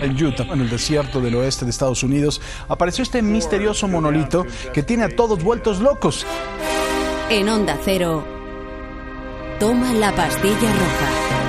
En Utah, en el desierto del oeste de Estados Unidos, apareció este misterioso monolito que tiene a todos vueltos locos. En Onda Cero, toma la pastilla roja.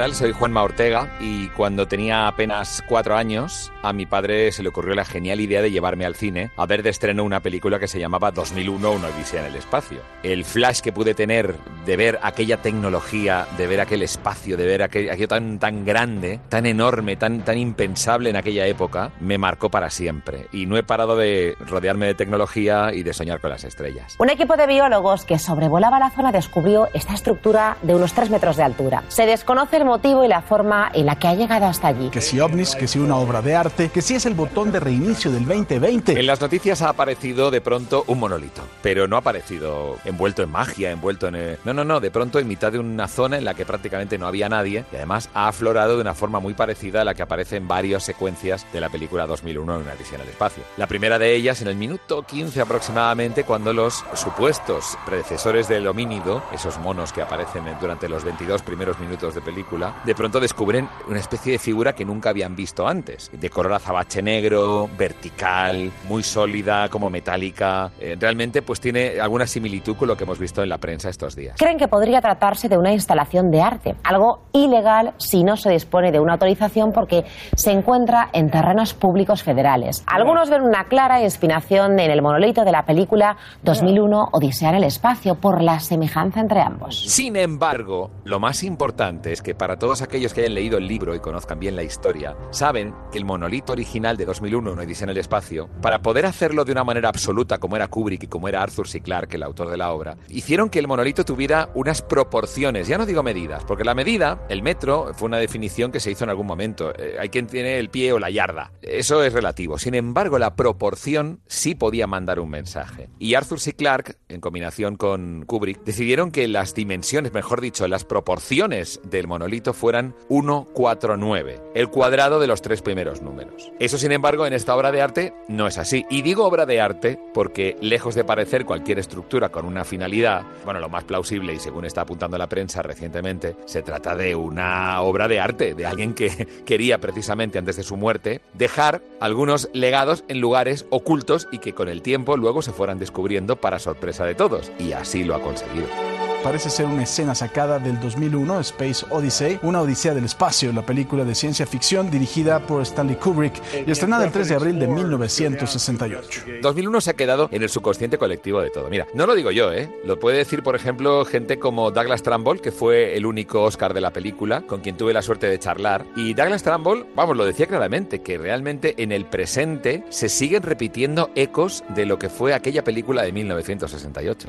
Tal? Soy Juanma Ortega y cuando tenía apenas cuatro años, a mi padre se le ocurrió la genial idea de llevarme al cine a ver de estreno una película que se llamaba 2001, una odisea en el espacio. El flash que pude tener de ver aquella tecnología, de ver aquel espacio, de ver aquel, aquello tan, tan grande, tan enorme, tan, tan impensable en aquella época, me marcó para siempre. Y no he parado de rodearme de tecnología y de soñar con las estrellas. Un equipo de biólogos que sobrevolaba la zona descubrió esta estructura de unos 3 metros de altura. Se desconoce el motivo y la forma en la que ha llegado hasta allí. Que si ovnis, que si una obra de arte, que si es el botón de reinicio del 2020. En las noticias ha aparecido de pronto un monolito, pero no ha aparecido envuelto en magia, envuelto en... eh, No, no, no, de pronto en mitad de una zona en la que prácticamente no había nadie y además ha aflorado de una forma muy parecida a la que aparece en varias secuencias de la película 2001 en una edición al espacio. La primera de ellas en el minuto 15 aproximadamente cuando los supuestos predecesores del homínido, esos monos que aparecen durante los 22 primeros minutos de película, de pronto descubren una especie de figura que nunca habían visto antes, de color azabache negro, vertical, muy sólida, como metálica. Eh, realmente pues tiene alguna similitud con lo que hemos visto en la prensa estos días. Creen que podría tratarse de una instalación de arte, algo ilegal si no se dispone de una autorización porque se encuentra en terrenos públicos federales. Algunos ven una clara inspiración en el monolito de la película 2001 Odisea en el espacio por la semejanza entre ambos. Sin embargo, lo más importante es que para todos aquellos que hayan leído el libro y conozcan bien la historia, saben que el monolito original de 2001, una edición en el espacio, para poder hacerlo de una manera absoluta como era Kubrick y como era Arthur C. Clarke, el autor de la obra, hicieron que el monolito tuviera unas proporciones, ya no digo medidas, porque la medida, el metro, fue una definición que se hizo en algún momento. Eh, hay quien tiene el pie o la yarda. Eso es relativo. Sin embargo, la proporción sí podía mandar un mensaje. Y Arthur C. Clarke, en combinación con Kubrick, decidieron que las dimensiones, mejor dicho, las proporciones del monolito fueran 1, 4, 9, el cuadrado de los tres primeros números. Eso, sin embargo, en esta obra de arte no es así. Y digo obra de arte porque, lejos de parecer cualquier estructura con una finalidad, bueno, lo más plausible, y según está apuntando la prensa recientemente, se trata de una obra de arte, de alguien que quería precisamente antes de su muerte dejar algunos legados en lugares ocultos y que con el tiempo luego se fueran descubriendo para sorpresa de todos. Y así lo ha conseguido. Parece ser una escena sacada del 2001, Space Odyssey, una odisea del espacio, la película de ciencia ficción dirigida por Stanley Kubrick y estrenada el 3 de abril de 1968. 2001 se ha quedado en el subconsciente colectivo de todo. Mira, no lo digo yo, ¿eh? Lo puede decir, por ejemplo, gente como Douglas Trumbull, que fue el único Oscar de la película, con quien tuve la suerte de charlar. Y Douglas Trumbull, vamos, lo decía claramente, que realmente en el presente se siguen repitiendo ecos de lo que fue aquella película de 1968.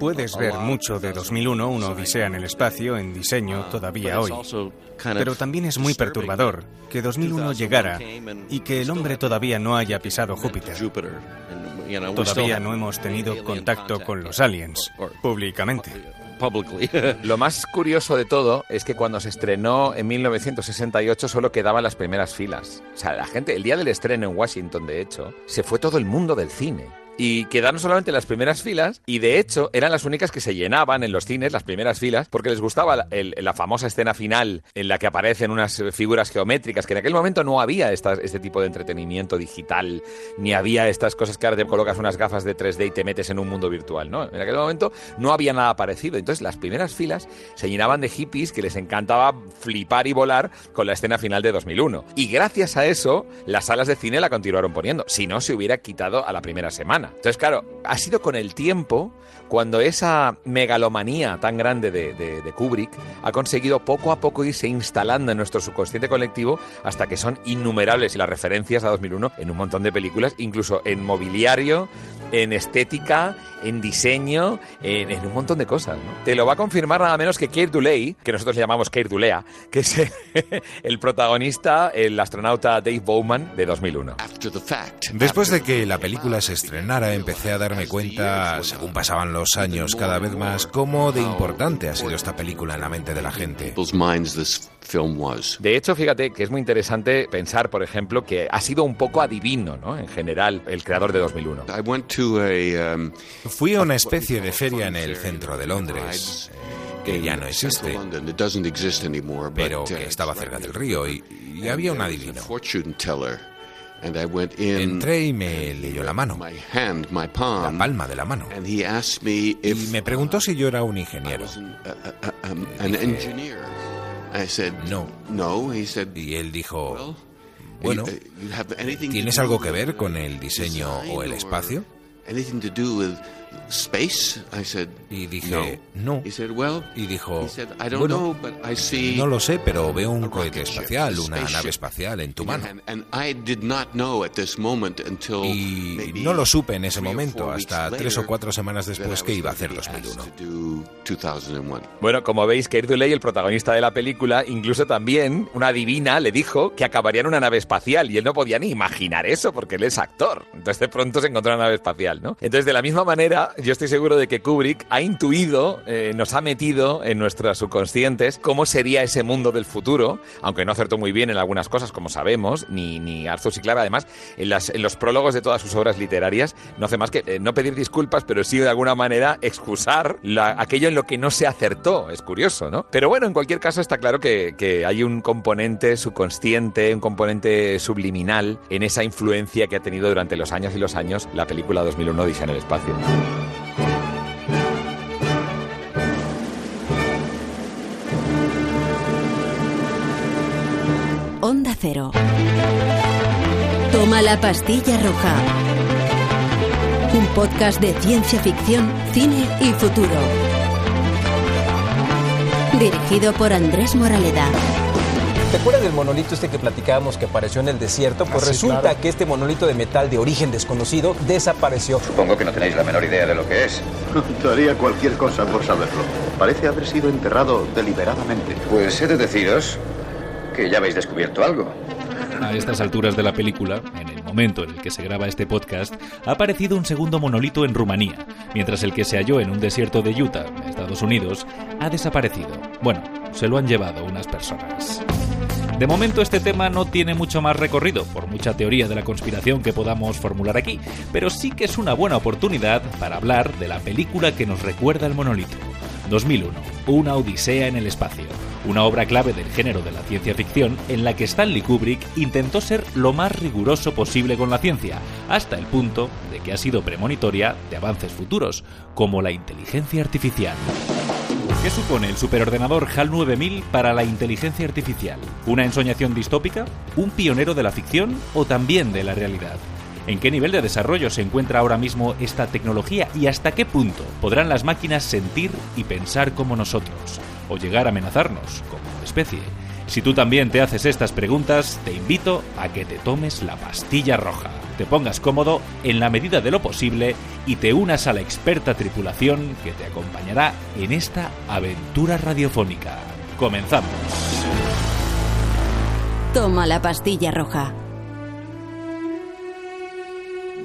Puedes ver mucho de 2001, una odisea en el espacio, en diseño todavía hoy. Pero también es muy perturbador que 2001 llegara y que el hombre todavía no haya pisado Júpiter. Todavía no hemos tenido contacto con los aliens, públicamente. Lo más curioso de todo es que cuando se estrenó en 1968 solo quedaban las primeras filas. O sea, la gente, el día del estreno en Washington, de hecho, se fue todo el mundo del cine. Y quedaron solamente las primeras filas y de hecho eran las únicas que se llenaban en los cines, las primeras filas, porque les gustaba la, famosa escena final en la que aparecen unas figuras geométricas, que en aquel momento no había esta- este tipo de entretenimiento digital, ni había estas cosas que ahora te colocas unas gafas de 3D y te metes en un mundo virtual, ¿no? En aquel momento no había nada parecido. Entonces las primeras filas se llenaban de hippies que les encantaba flipar y volar con la escena final de 2001. Y gracias a eso, las salas de cine la continuaron poniendo. Si no, se hubiera quitado a la primera semana. Entonces, claro, ha sido con el tiempo cuando esa megalomanía tan grande de, de- de Kubrick ha conseguido poco a poco irse instalando en nuestro subconsciente colectivo hasta que son innumerables y las referencias a 2001 en un montón de películas, incluso en mobiliario, en estética, en diseño, en, en un montón de cosas. ¿no? Te lo va a confirmar nada menos que Keir Dullea, que nosotros le llamamos Keir Dulea, que es el protagonista, el astronauta Dave Bowman de 2001. Después de que la película se estrenara, empecé a darme cuenta, según pasaban los años cada vez más, cómo de importante ha sido esta película en la mente de la gente. De hecho, fíjate que es muy interesante pensar, por ejemplo, que ha sido un poco adivino, ¿no? En general, el creador de 2001. Fui a una especie de feria en el centro de Londres. que ya no existe, pero que estaba cerca del río y, y había un adivino. Entré y me leyó la mano, la palma de la mano. Y me preguntó si yo era un ingeniero. no. Y él dijo, bueno, ¿tienes algo que ver con el diseño o el espacio? Space? I said, y dije, no. y dijo, bueno, no lo sé, pero veo un cohete espacial, una nave espacial en tu mano. Y no lo supe en ese momento, hasta tres o cuatro semanas después que iba a hacer 2001. Bueno, como veis, Keir Dulley, el protagonista de la película, incluso también una divina le dijo que acabaría en una nave espacial y él no podía ni imaginar eso porque él es actor. Entonces de pronto se encontró una nave espacial, ¿no? Entonces de la misma manera yo estoy seguro de que Kubrick ha intuido, eh, nos ha metido en nuestras subconscientes cómo sería ese mundo del futuro, aunque no acertó muy bien en algunas cosas, como sabemos, ni, ni Arthur C. Clarke, además, en, las, en los prólogos de todas sus obras literarias, no hace más que eh, no pedir disculpas, pero sí de alguna manera excusar aquello en lo que no se acertó. Es curioso, ¿no? Pero bueno, en cualquier caso está claro que, que hay un componente subconsciente, un componente subliminal en esa influencia que ha tenido durante los años y los años la película 2001 Dice en el espacio. Onda Cero. Toma la pastilla roja. Un podcast de ciencia ficción, cine y futuro. Dirigido por Andrés Moraleda. ¿Te acuerdas del monolito este que platicábamos que apareció en el desierto? Pues ah, resulta que este monolito de metal de origen desconocido desapareció. Supongo que no tenéis la menor idea de lo que es. Daría cualquier cosa por saberlo. Parece haber sido enterrado deliberadamente. Pues he de deciros que ya habéis descubierto algo. A estas alturas de la película, en el momento en el que se graba este podcast, ha aparecido un segundo monolito en Rumanía, mientras el que se halló en un desierto de Utah, Estados Unidos, ha desaparecido. Bueno, se lo han llevado unas personas. De momento este tema no tiene mucho más recorrido, por mucha teoría de la conspiración que podamos formular aquí, pero sí que es una buena oportunidad para hablar de la película que nos recuerda el monolito. 2001, Una Odisea en el Espacio, una obra clave del género de la ciencia ficción en la que Stanley Kubrick intentó ser lo más riguroso posible con la ciencia, hasta el punto de que ha sido premonitoria de avances futuros, como la inteligencia artificial. ¿Qué supone el superordenador HAL 9000 para la inteligencia artificial? ¿Una ensoñación distópica? ¿Un pionero de la ficción o también de la realidad? ¿En qué nivel de desarrollo se encuentra ahora mismo esta tecnología y hasta qué punto podrán las máquinas sentir y pensar como nosotros? ¿O llegar a amenazarnos como especie? Si tú también te haces estas preguntas, te invito a que te tomes la pastilla roja, te pongas cómodo en la medida de lo posible y te unas a la experta tripulación que te acompañará en esta aventura radiofónica. Comenzamos. Toma la pastilla roja.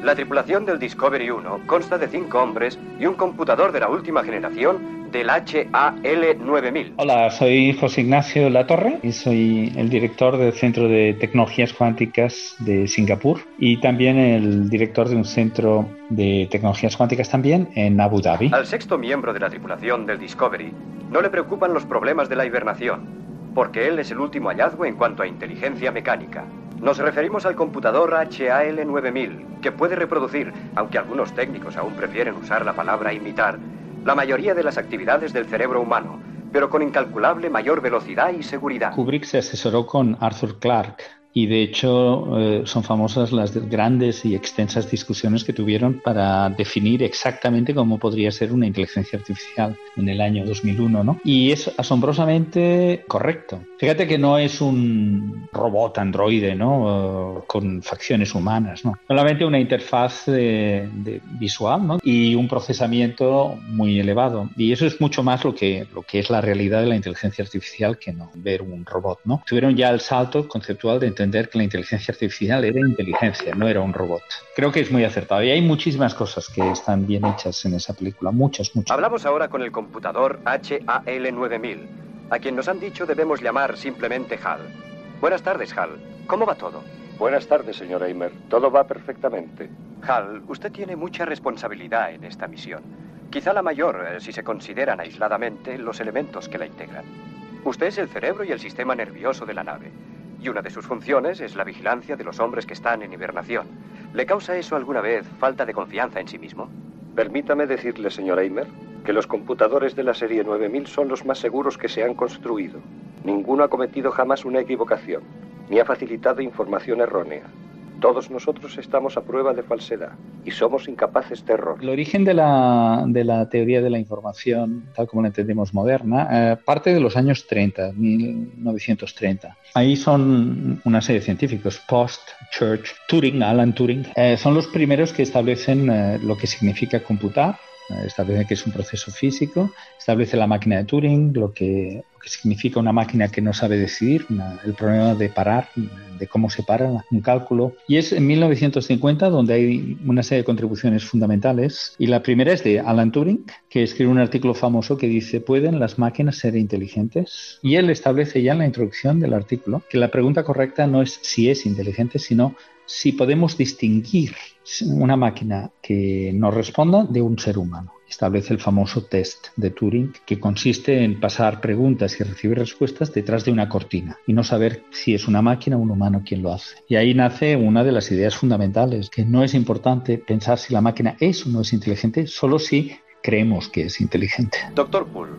La tripulación del Discovery 1 consta de cinco hombres y un computador de la última generación del HAL9000. Hola, soy José Ignacio Latorre y soy el director del Centro de Tecnologías Cuánticas de Singapur y también el director de un centro de tecnologías cuánticas también en Abu Dhabi. Al sexto miembro de la tripulación del Discovery no le preocupan los problemas de la hibernación, porque él es el último hallazgo en cuanto a inteligencia mecánica. Nos referimos al computador HAL9000, que puede reproducir, aunque algunos técnicos aún prefieren usar la palabra imitar, la mayoría de las actividades del cerebro humano, pero con incalculable mayor velocidad y seguridad. Kubrick se asesoró con Arthur Clarke, y de hecho eh, son famosas las grandes y extensas discusiones que tuvieron para definir exactamente cómo podría ser una inteligencia artificial en el año 2001, ¿no? Y es asombrosamente correcto. Fíjate que no es un robot androide, ¿no? con facciones humanas, ¿no? Solamente una interfaz de, visual, ¿no? Y un procesamiento muy elevado. Y eso es mucho más lo que, lo que es la realidad de la inteligencia artificial que no ver un robot, ¿no? Tuvieron ya el salto conceptual de entender que la inteligencia artificial era inteligencia, no era un robot. Creo que es muy acertado. Y hay muchísimas cosas que están bien hechas en esa película, muchas, muchas. Hablamos ahora con el computador HAL9000, a quien nos han dicho debemos llamar simplemente HAL. Buenas tardes, HAL. ¿Cómo va todo? Buenas tardes, señor Eimer. Todo va perfectamente. HAL, usted tiene mucha responsabilidad en esta misión. Quizá la mayor, eh, si se consideran aisladamente los elementos que la integran. Usted es el cerebro y el sistema nervioso de la nave. Y una de sus funciones es la vigilancia de los hombres que están en hibernación. ¿Le causa eso alguna vez falta de confianza en sí mismo? Permítame decirle, señor Eimer, que los computadores de la serie 9000 son los más seguros que se han construido. Ninguno ha cometido jamás una equivocación, ni ha facilitado información errónea. Todos nosotros estamos a prueba de falsedad y somos incapaces de error. El origen de la, de la teoría de la información, tal como la entendemos moderna, eh, parte de los años 30, 1930. Ahí son una serie de científicos, Post, Church, Turing, Alan Turing, eh, son los primeros que establecen eh, lo que significa computar establece que es un proceso físico, establece la máquina de Turing, lo que, significa una máquina que no sabe decidir, el problema de parar, de cómo se para un cálculo. Y es en 1950 donde hay una serie de contribuciones fundamentales. Y la primera es de Alan Turing, que escribe un artículo famoso que dice, ¿pueden las máquinas ser inteligentes? Y él establece ya en la introducción del artículo que la pregunta correcta no es si es inteligente, sino si podemos distinguir una máquina que nos responda de un ser humano. Establece el famoso test de Turing, que consiste en pasar preguntas y recibir respuestas detrás de una cortina y no saber si es una máquina o un humano quien lo hace. Y ahí nace una de las ideas fundamentales, que no es importante pensar si la máquina es o no es inteligente, solo si creemos que es inteligente. Doctor Poole,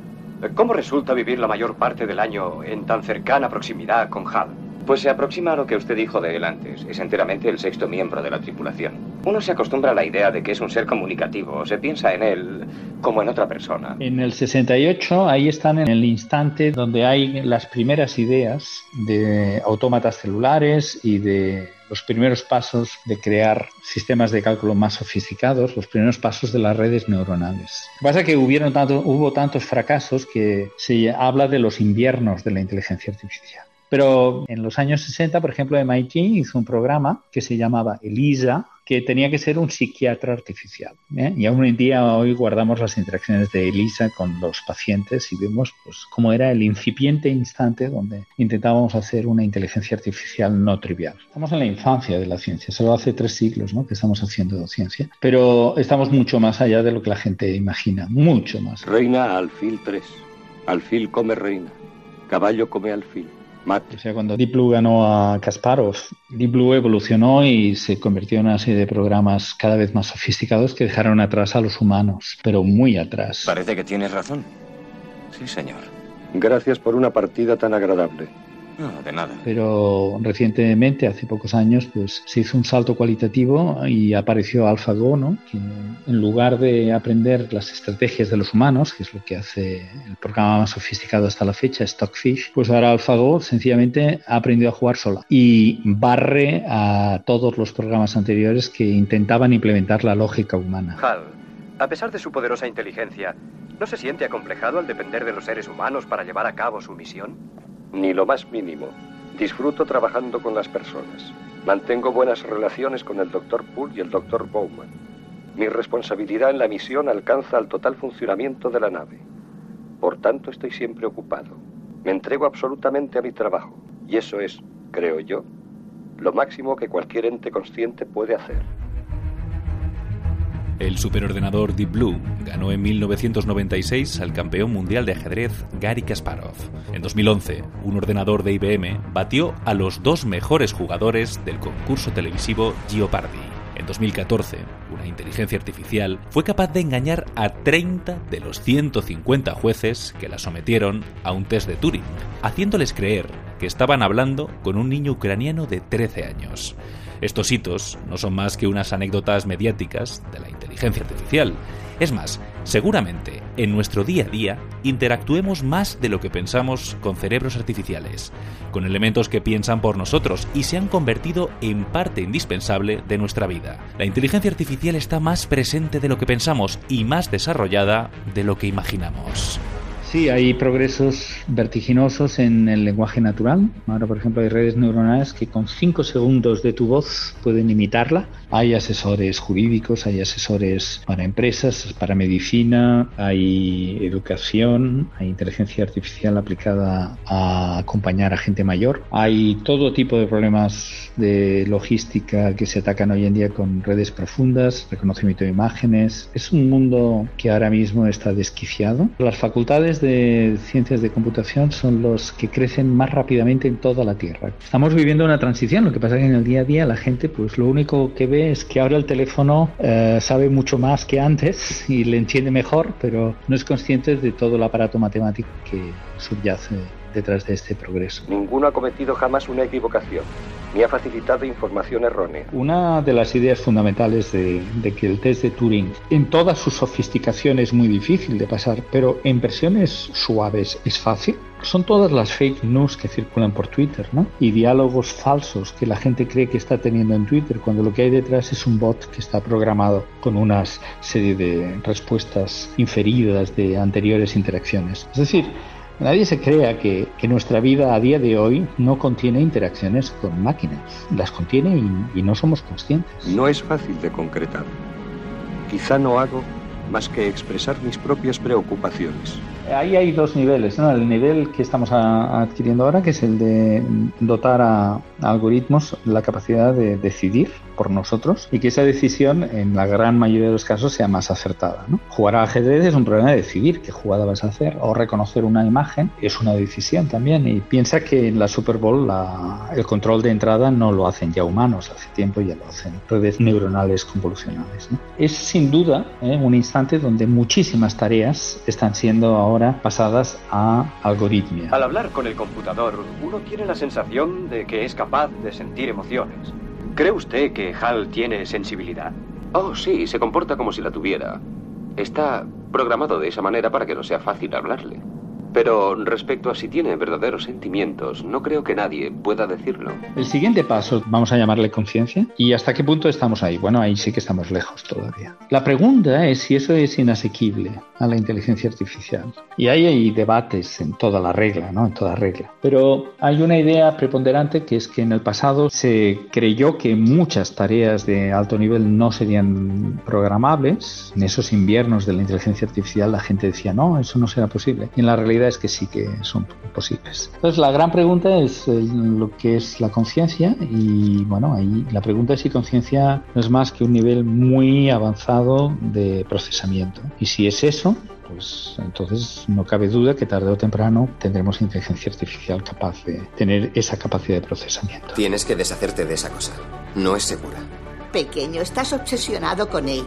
¿cómo resulta vivir la mayor parte del año en tan cercana proximidad con Hal? Pues se aproxima a lo que usted dijo de él antes. Es enteramente el sexto miembro de la tripulación. Uno se acostumbra a la idea de que es un ser comunicativo. Se piensa en él como en otra persona. En el 68, ahí están en el instante donde hay las primeras ideas de autómatas celulares y de los primeros pasos de crear sistemas de cálculo más sofisticados, los primeros pasos de las redes neuronales. Lo que pasa es que hubieron tanto, hubo tantos fracasos que se habla de los inviernos de la inteligencia artificial. Pero en los años 60, por ejemplo, MIT hizo un programa que se llamaba ELISA, que tenía que ser un psiquiatra artificial. ¿eh? Y aún en día hoy guardamos las interacciones de ELISA con los pacientes y vemos pues, cómo era el incipiente instante donde intentábamos hacer una inteligencia artificial no trivial. Estamos en la infancia de la ciencia, solo hace tres siglos ¿no? que estamos haciendo ciencia, pero estamos mucho más allá de lo que la gente imagina, mucho más. Reina alfil 3, alfil come reina, caballo come alfil. O sea, cuando Deep Blue ganó a Kasparov, Deep Blue evolucionó y se convirtió en una serie de programas cada vez más sofisticados que dejaron atrás a los humanos, pero muy atrás. Parece que tienes razón. Sí, señor. Gracias por una partida tan agradable. No, de nada. Pero recientemente, hace pocos años, pues se hizo un salto cualitativo y apareció AlphaGo, ¿no? Que en lugar de aprender las estrategias de los humanos, que es lo que hace el programa más sofisticado hasta la fecha, Stockfish, pues ahora AlphaGo sencillamente ha aprendido a jugar sola y barre a todos los programas anteriores que intentaban implementar la lógica humana. Hal, a pesar de su poderosa inteligencia, ¿no se siente acomplejado al depender de los seres humanos para llevar a cabo su misión? Ni lo más mínimo. Disfruto trabajando con las personas. Mantengo buenas relaciones con el Dr. Poole y el Dr. Bowman. Mi responsabilidad en la misión alcanza el total funcionamiento de la nave. Por tanto, estoy siempre ocupado. Me entrego absolutamente a mi trabajo. Y eso es, creo yo, lo máximo que cualquier ente consciente puede hacer. El superordenador Deep Blue ganó en 1996 al campeón mundial de ajedrez Gary Kasparov. En 2011, un ordenador de IBM batió a los dos mejores jugadores del concurso televisivo Jeopardy. En 2014, una inteligencia artificial fue capaz de engañar a 30 de los 150 jueces que la sometieron a un test de Turing, haciéndoles creer que estaban hablando con un niño ucraniano de 13 años. Estos hitos no son más que unas anécdotas mediáticas de la inteligencia artificial. Es más, seguramente en nuestro día a día interactuemos más de lo que pensamos con cerebros artificiales, con elementos que piensan por nosotros y se han convertido en parte indispensable de nuestra vida. La inteligencia artificial está más presente de lo que pensamos y más desarrollada de lo que imaginamos. Sí, hay progresos vertiginosos en el lenguaje natural. Ahora, por ejemplo, hay redes neuronales que con 5 segundos de tu voz pueden imitarla. Hay asesores jurídicos, hay asesores para empresas, para medicina, hay educación, hay inteligencia artificial aplicada a acompañar a gente mayor. Hay todo tipo de problemas de logística que se atacan hoy en día con redes profundas, reconocimiento de imágenes. Es un mundo que ahora mismo está desquiciado. Las facultades de ciencias de computación son los que crecen más rápidamente en toda la Tierra. Estamos viviendo una transición, lo que pasa es que en el día a día la gente pues lo único que ve es que ahora el teléfono eh, sabe mucho más que antes y le entiende mejor, pero no es consciente de todo el aparato matemático que subyace detrás de este progreso. Ninguno ha cometido jamás una equivocación, ni ha facilitado información errónea. Una de las ideas fundamentales de, de, que el test de Turing, en toda su sofisticación, es muy difícil de pasar, pero en versiones suaves es fácil. Son todas las fake news que circulan por Twitter, ¿no? Y diálogos falsos que la gente cree que está teniendo en Twitter, cuando lo que hay detrás es un bot que está programado con una serie de respuestas inferidas de anteriores interacciones. Es decir, Nadie se crea que, que, nuestra vida a día de hoy no contiene interacciones con máquinas. Las contiene y, y, no somos conscientes. No es fácil de concretar. Quizá no hago más que expresar mis propias preocupaciones. Ahí hay dos niveles. ¿no? El nivel que estamos a, adquiriendo ahora, que es el de dotar a, a algoritmos la capacidad de decidir por nosotros y que esa decisión en la gran mayoría de los casos sea más acertada. Jugar al ajedrez es un problema de decidir qué jugada vas a hacer o reconocer una imagen es una decisión también y piensa que en la Super Bowl el control de entrada no lo hacen ya humanos, hace tiempo ya lo hacen redes neuronales convolucionales. Es sin duda ¿eh? un instante donde muchísimas tareas están siendo ahora pasadas a algoritmia. Al hablar con el computador uno tiene la sensación de que es capaz de sentir emociones. ¿Cree usted que Hal tiene sensibilidad? Oh, sí, se comporta como si la tuviera. Está programado de esa manera para que no sea fácil hablarle. Pero respecto a si tiene verdaderos sentimientos, no creo que nadie pueda decirlo. El siguiente paso, vamos a llamarle conciencia. ¿Y hasta qué punto estamos ahí? Bueno, ahí sí que estamos lejos todavía. La pregunta es si eso es inasequible a la inteligencia artificial. Y ahí hay debates en toda la regla, ¿no? En toda regla. Pero hay una idea preponderante que es que en el pasado se creyó que muchas tareas de alto nivel no serían programables. En esos inviernos de la inteligencia artificial la gente decía, no, eso no será posible. Y en la realidad es que sí que son posibles. Entonces la gran pregunta es eh, lo que es la conciencia y bueno, ahí la pregunta es si conciencia no es más que un nivel muy avanzado de procesamiento. Y si es eso, pues entonces no cabe duda que tarde o temprano tendremos inteligencia artificial capaz de tener esa capacidad de procesamiento. Tienes que deshacerte de esa cosa. No es segura. Pequeño, estás obsesionado con ellos.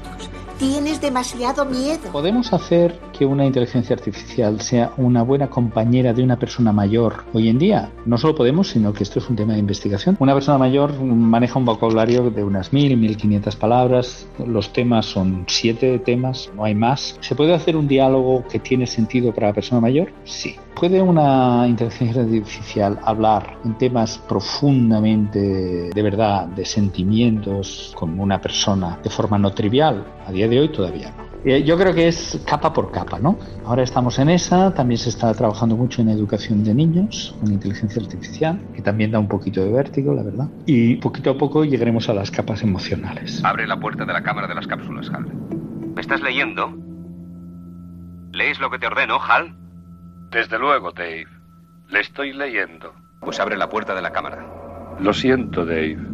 Tienes demasiado miedo. ¿Podemos hacer que una inteligencia artificial sea una buena compañera de una persona mayor hoy en día? No solo podemos, sino que esto es un tema de investigación. Una persona mayor maneja un vocabulario de unas 1000, 1500 palabras. Los temas son siete temas, no hay más. ¿Se puede hacer un diálogo que tiene sentido para la persona mayor? Sí. ¿Puede una inteligencia artificial hablar en temas profundamente de verdad, de sentimientos, como una persona, de forma no trivial? A día de hoy todavía no. Yo creo que es capa por capa, ¿no? Ahora estamos en esa, también se está trabajando mucho en educación de niños, con inteligencia artificial, que también da un poquito de vértigo, la verdad. Y poquito a poco llegaremos a las capas emocionales. Abre la puerta de la cámara de las cápsulas, Hal. ¿Me estás leyendo? ¿Lees lo que te ordeno, Hal? Desde luego, Dave. Le estoy leyendo. Pues abre la puerta de la cámara. Lo siento, Dave.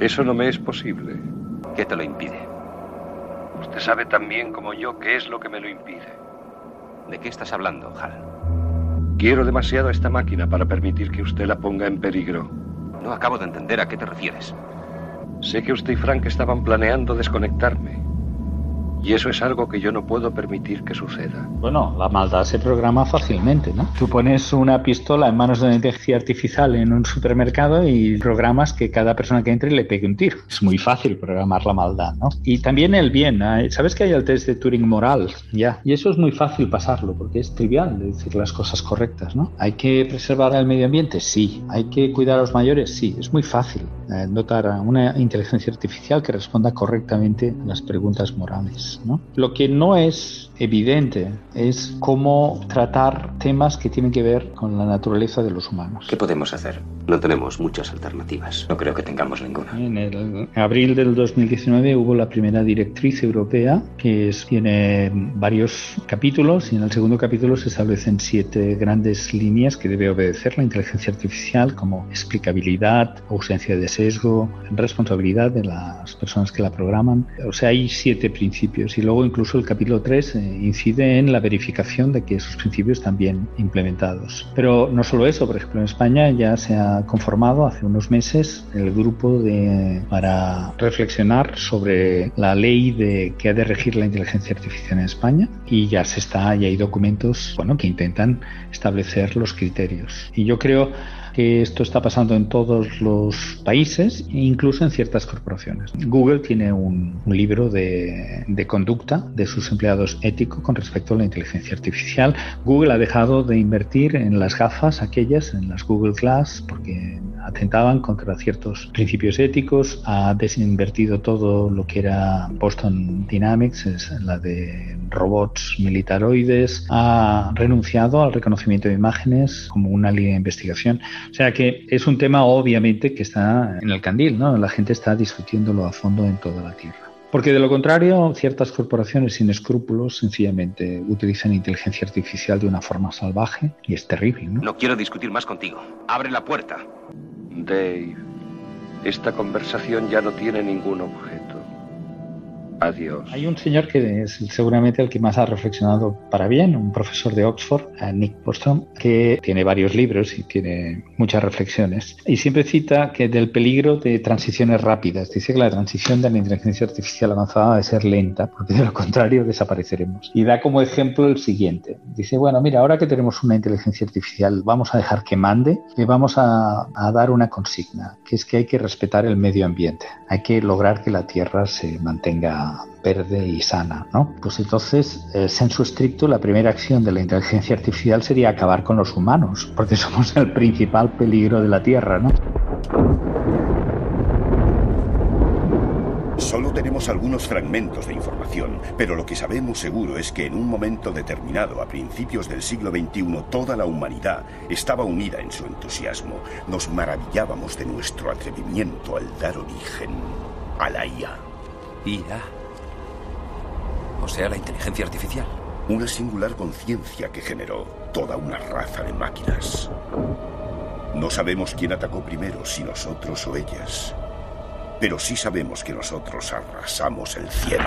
Eso no me es posible. ¿Qué te lo impide? Usted sabe tan bien como yo qué es lo que me lo impide. ¿De qué estás hablando, Hal? Quiero demasiado a esta máquina para permitir que usted la ponga en peligro. No acabo de entender a qué te refieres. Sé que usted y Frank estaban planeando desconectarme. Y eso es algo que yo no puedo permitir que suceda. Bueno, la maldad se programa fácilmente, ¿no? Tú pones una pistola en manos de una inteligencia artificial en un supermercado y programas que cada persona que entre le pegue un tiro. Es muy fácil programar la maldad, ¿no? Y también el bien. ¿Sabes que hay el test de Turing moral? Ya. Y eso es muy fácil pasarlo porque es trivial decir las cosas correctas, ¿no? ¿Hay que preservar el medio ambiente? Sí. ¿Hay que cuidar a los mayores? Sí. Es muy fácil eh, dotar a una inteligencia artificial que responda correctamente a las preguntas morales. Es. ¿no? Lo que no es evidente es cómo tratar temas que tienen que ver con la naturaleza de los humanos. ¿Qué podemos hacer? No tenemos muchas alternativas. No creo que tengamos ninguna. En el abril del 2019 hubo la primera directriz europea que tiene varios capítulos y en el segundo capítulo se establecen siete grandes líneas que debe obedecer la inteligencia artificial como explicabilidad, ausencia de sesgo, responsabilidad de las personas que la programan. O sea, hay siete principios y luego incluso el capítulo 3 incide en la verificación de que esos principios están bien implementados. Pero no solo eso, por ejemplo, en España ya se ha conformado hace unos meses el grupo de, para reflexionar sobre la ley de, que ha de regir la inteligencia artificial en España y ya se está, ya hay documentos bueno, que intentan establecer los criterios. Y yo creo que esto está pasando en todos los países incluso en ciertas corporaciones. Google tiene un, libro de, de, conducta de sus empleados ético con respecto a la inteligencia artificial. Google ha dejado de invertir en las gafas aquellas, en las Google Glass, porque atentaban contra ciertos principios éticos, ha desinvertido todo lo que era Boston Dynamics, es la de robots militaroides, ha renunciado al reconocimiento de imágenes como una línea de investigación. O sea que es un tema obviamente que está en el candil, ¿no? La gente está discutiéndolo a fondo en toda la Tierra. Porque de lo contrario, ciertas corporaciones sin escrúpulos sencillamente utilizan inteligencia artificial de una forma salvaje y es terrible. ¿no? no quiero discutir más contigo. Abre la puerta. Dave, esta conversación ya no tiene ningún objeto. Adiós. Hay un señor que es seguramente el que más ha reflexionado para bien, un profesor de Oxford, Nick Bostrom, que tiene varios libros y tiene muchas reflexiones. Y siempre cita que del peligro de transiciones rápidas. Dice que la transición de la inteligencia artificial avanzada debe ser lenta, porque de lo contrario desapareceremos. Y da como ejemplo el siguiente. Dice, bueno, mira, ahora que tenemos una inteligencia artificial, vamos a dejar que mande y vamos a, a dar una consigna, que es que hay que respetar el medio ambiente. Hay que lograr que la Tierra se mantenga verde y sana, ¿no? Pues entonces, eh, sensu estricto, la primera acción de la inteligencia artificial sería acabar con los humanos, porque somos el principal peligro de la Tierra, ¿no? Solo tenemos algunos fragmentos de información, pero lo que sabemos seguro es que en un momento determinado, a principios del siglo XXI, toda la humanidad estaba unida en su entusiasmo. Nos maravillábamos de nuestro atrevimiento al dar origen a la IA. IA. O sea, la inteligencia artificial. Una singular conciencia que generó toda una raza de máquinas. No sabemos quién atacó primero, si nosotros o ellas. Pero sí sabemos que nosotros arrasamos el cielo.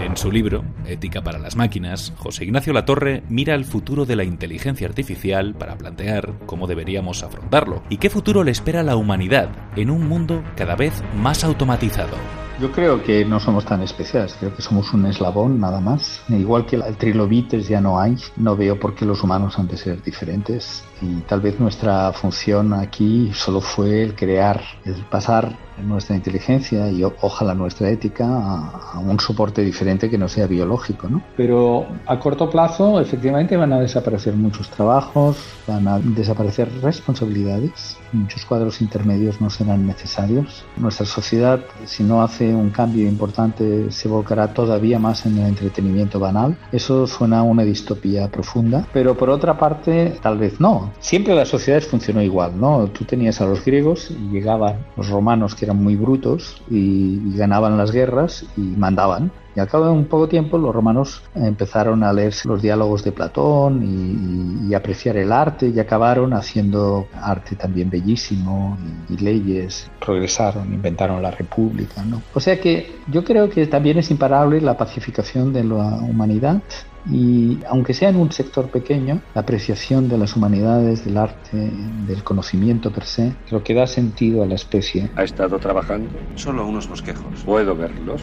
En su libro, Ética para las máquinas, José Ignacio Latorre mira el futuro de la inteligencia artificial para plantear cómo deberíamos afrontarlo y qué futuro le espera a la humanidad en un mundo cada vez más automatizado. Yo creo que no somos tan especiales, creo que somos un eslabón nada más. Igual que el trilobites ya no hay, no veo por qué los humanos han de ser diferentes. Y tal vez nuestra función aquí solo fue el crear, el pasar nuestra inteligencia y ojalá nuestra ética a, un soporte diferente que no sea biológico. ¿no? Pero a corto plazo efectivamente van a desaparecer muchos trabajos, van a desaparecer responsabilidades, muchos cuadros intermedios no serán necesarios. Nuestra sociedad, si no hace un cambio importante, se volcará todavía más en el entretenimiento banal. Eso suena a una distopía profunda, pero por otra parte, tal vez no. Siempre las sociedades funcionó igual, ¿no? Tú tenías a los griegos y llegaban los romanos que eran muy brutos y, ganaban las guerras y mandaban. Y al cabo de un poco tiempo los romanos empezaron a leer los diálogos de Platón y, y, apreciar el arte y acabaron haciendo arte también bellísimo y, y, leyes. Progresaron, inventaron la república. ¿no? O sea que yo creo que también es imparable la pacificación de la humanidad y aunque sea en un sector pequeño, la apreciación de las humanidades, del arte, del conocimiento per se, lo que da sentido a la especie. ¿Ha estado trabajando? Solo unos bosquejos. ¿Puedo verlos?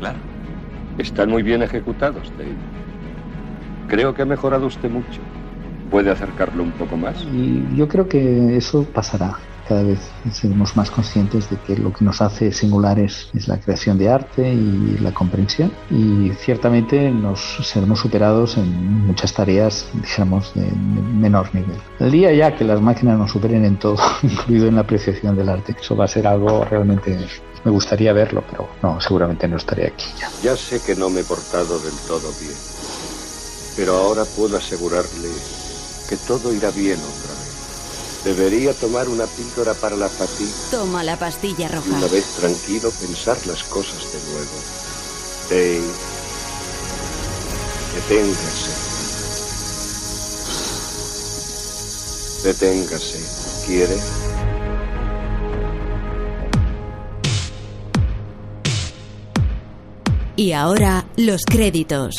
Claro. Están muy bien ejecutados, Dave. Creo que ha mejorado usted mucho. ¿Puede acercarlo un poco más? Y yo creo que eso pasará. Cada vez seremos más conscientes de que lo que nos hace singulares es la creación de arte y la comprensión y ciertamente nos seremos superados en muchas tareas, dijéramos, de menor nivel. El día ya que las máquinas nos superen en todo, incluido en la apreciación del arte, eso va a ser algo realmente me gustaría verlo, pero no, seguramente no estaré aquí ya. Ya sé que no me he portado del todo bien, pero ahora puedo asegurarle que todo irá bien otra. Debería tomar una píldora para la fatiga. Toma la pastilla roja. Una vez tranquilo, pensar las cosas de nuevo. Dave, deténgase. Deténgase. ¿Quiere? Y ahora los créditos.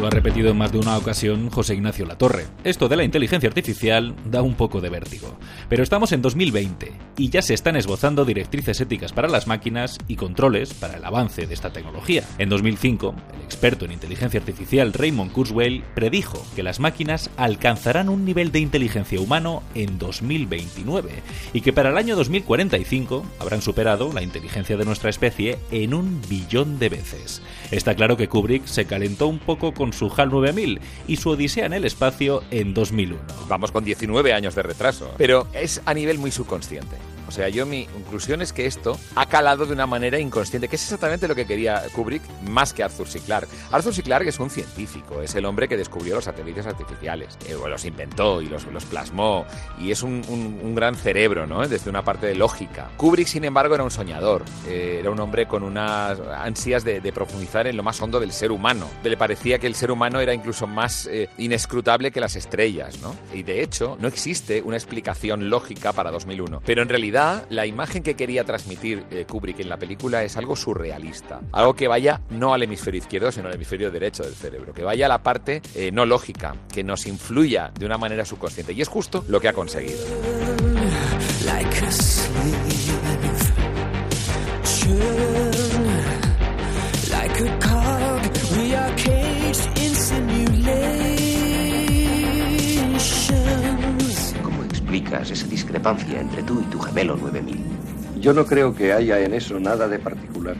Lo ha repetido en más de una ocasión José Ignacio Latorre. Esto de la inteligencia artificial da un poco de vértigo. Pero estamos en 2020 y ya se están esbozando directrices éticas para las máquinas y controles para el avance de esta tecnología. En 2005, el experto en inteligencia artificial Raymond Kurzweil predijo que las máquinas alcanzarán un nivel de inteligencia humano en 2029 y que para el año 2045 habrán superado la inteligencia de nuestra especie en un billón de veces. Está claro que Kubrick se calentó un poco con su HAL 9000 y su Odisea en el espacio en 2001. Vamos con 19 años de retraso, pero es a nivel muy subconsciente. O sea, yo mi conclusión es que esto ha calado de una manera inconsciente, que es exactamente lo que quería Kubrick más que Arthur C. Clarke. Arthur C. Clarke es un científico, es el hombre que descubrió los satélites artificiales, eh, los inventó y los, los plasmó, y es un, un, gran cerebro, ¿no? Desde una parte de lógica. Kubrick, sin embargo, era un soñador, eh, era un hombre con unas ansias de, profundizar en lo más hondo del ser humano. Le parecía que el ser humano era incluso más eh, inescrutable que las estrellas, ¿no? Y de hecho, no existe una explicación lógica para 2001, pero en realidad la imagen que quería transmitir eh, Kubrick en la película es algo surrealista. Algo que vaya no al hemisferio izquierdo, sino al hemisferio derecho del cerebro. Que vaya a la parte eh, no lógica, que nos influya de una manera subconsciente. Y es justo lo que ha conseguido. Esa discrepancia entre tú y tu gemelo 9000? Yo no creo que haya en eso nada de particular.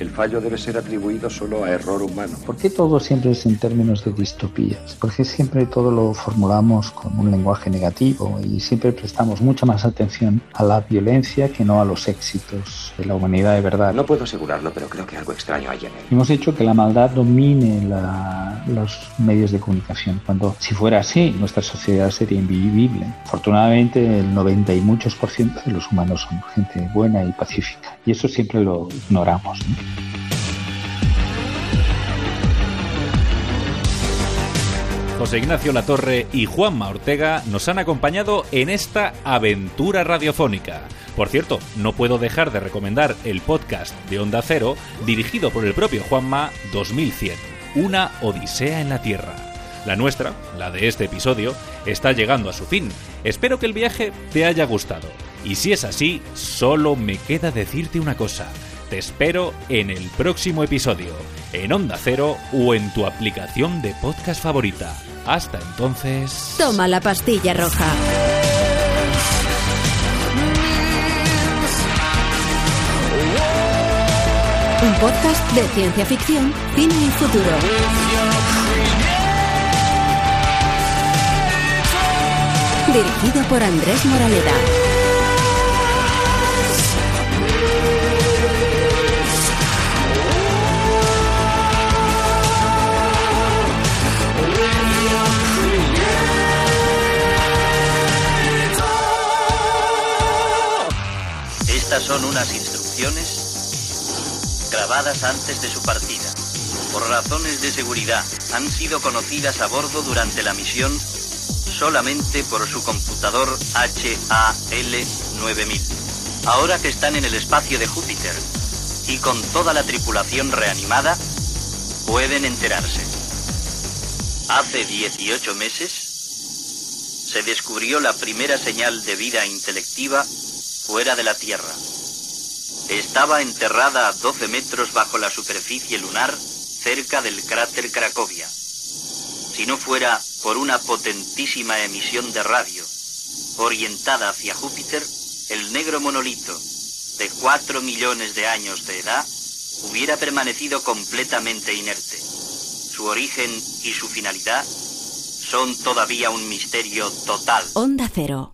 El fallo debe ser atribuido solo a error humano. ¿Por qué todo siempre es en términos de distopías? ¿Por qué siempre todo lo formulamos con un lenguaje negativo y siempre prestamos mucha más atención a la violencia que no a los éxitos de la humanidad de verdad? No puedo asegurarlo, pero creo que algo extraño hay en él. Hemos hecho que la maldad domine los medios de comunicación, cuando si fuera así, nuestra sociedad sería invivible. Afortunadamente, el 90 y muchos por ciento de los humanos son gente buena y pacífica, y eso siempre lo ignoramos. ¿no? José Ignacio Latorre y Juanma Ortega nos han acompañado en esta aventura radiofónica. Por cierto, no puedo dejar de recomendar el podcast de Onda Cero, dirigido por el propio Juanma 2100, Una Odisea en la Tierra. La nuestra, la de este episodio, está llegando a su fin. Espero que el viaje te haya gustado. Y si es así, solo me queda decirte una cosa. Te espero en el próximo episodio, en Onda Cero o en tu aplicación de podcast favorita. Hasta entonces... Toma la pastilla roja. Un podcast de ciencia ficción, cine y futuro. Dirigido por Andrés Moraleda. Estas son unas instrucciones grabadas antes de su partida. Por razones de seguridad, han sido conocidas a bordo durante la misión solamente por su computador HAL 9000. Ahora que están en el espacio de Júpiter y con toda la tripulación reanimada, pueden enterarse. Hace 18 meses se descubrió la primera señal de vida intelectiva fuera de la Tierra. estaba enterrada a 12 metros bajo la superficie lunar, cerca del cráter Cracovia. Si no fuera por una potentísima emisión de radio orientada hacia Júpiter, el negro monolito, de 4 millones de años de edad, hubiera permanecido completamente inerte. Su origen y su finalidad son todavía un misterio total. Onda Cero.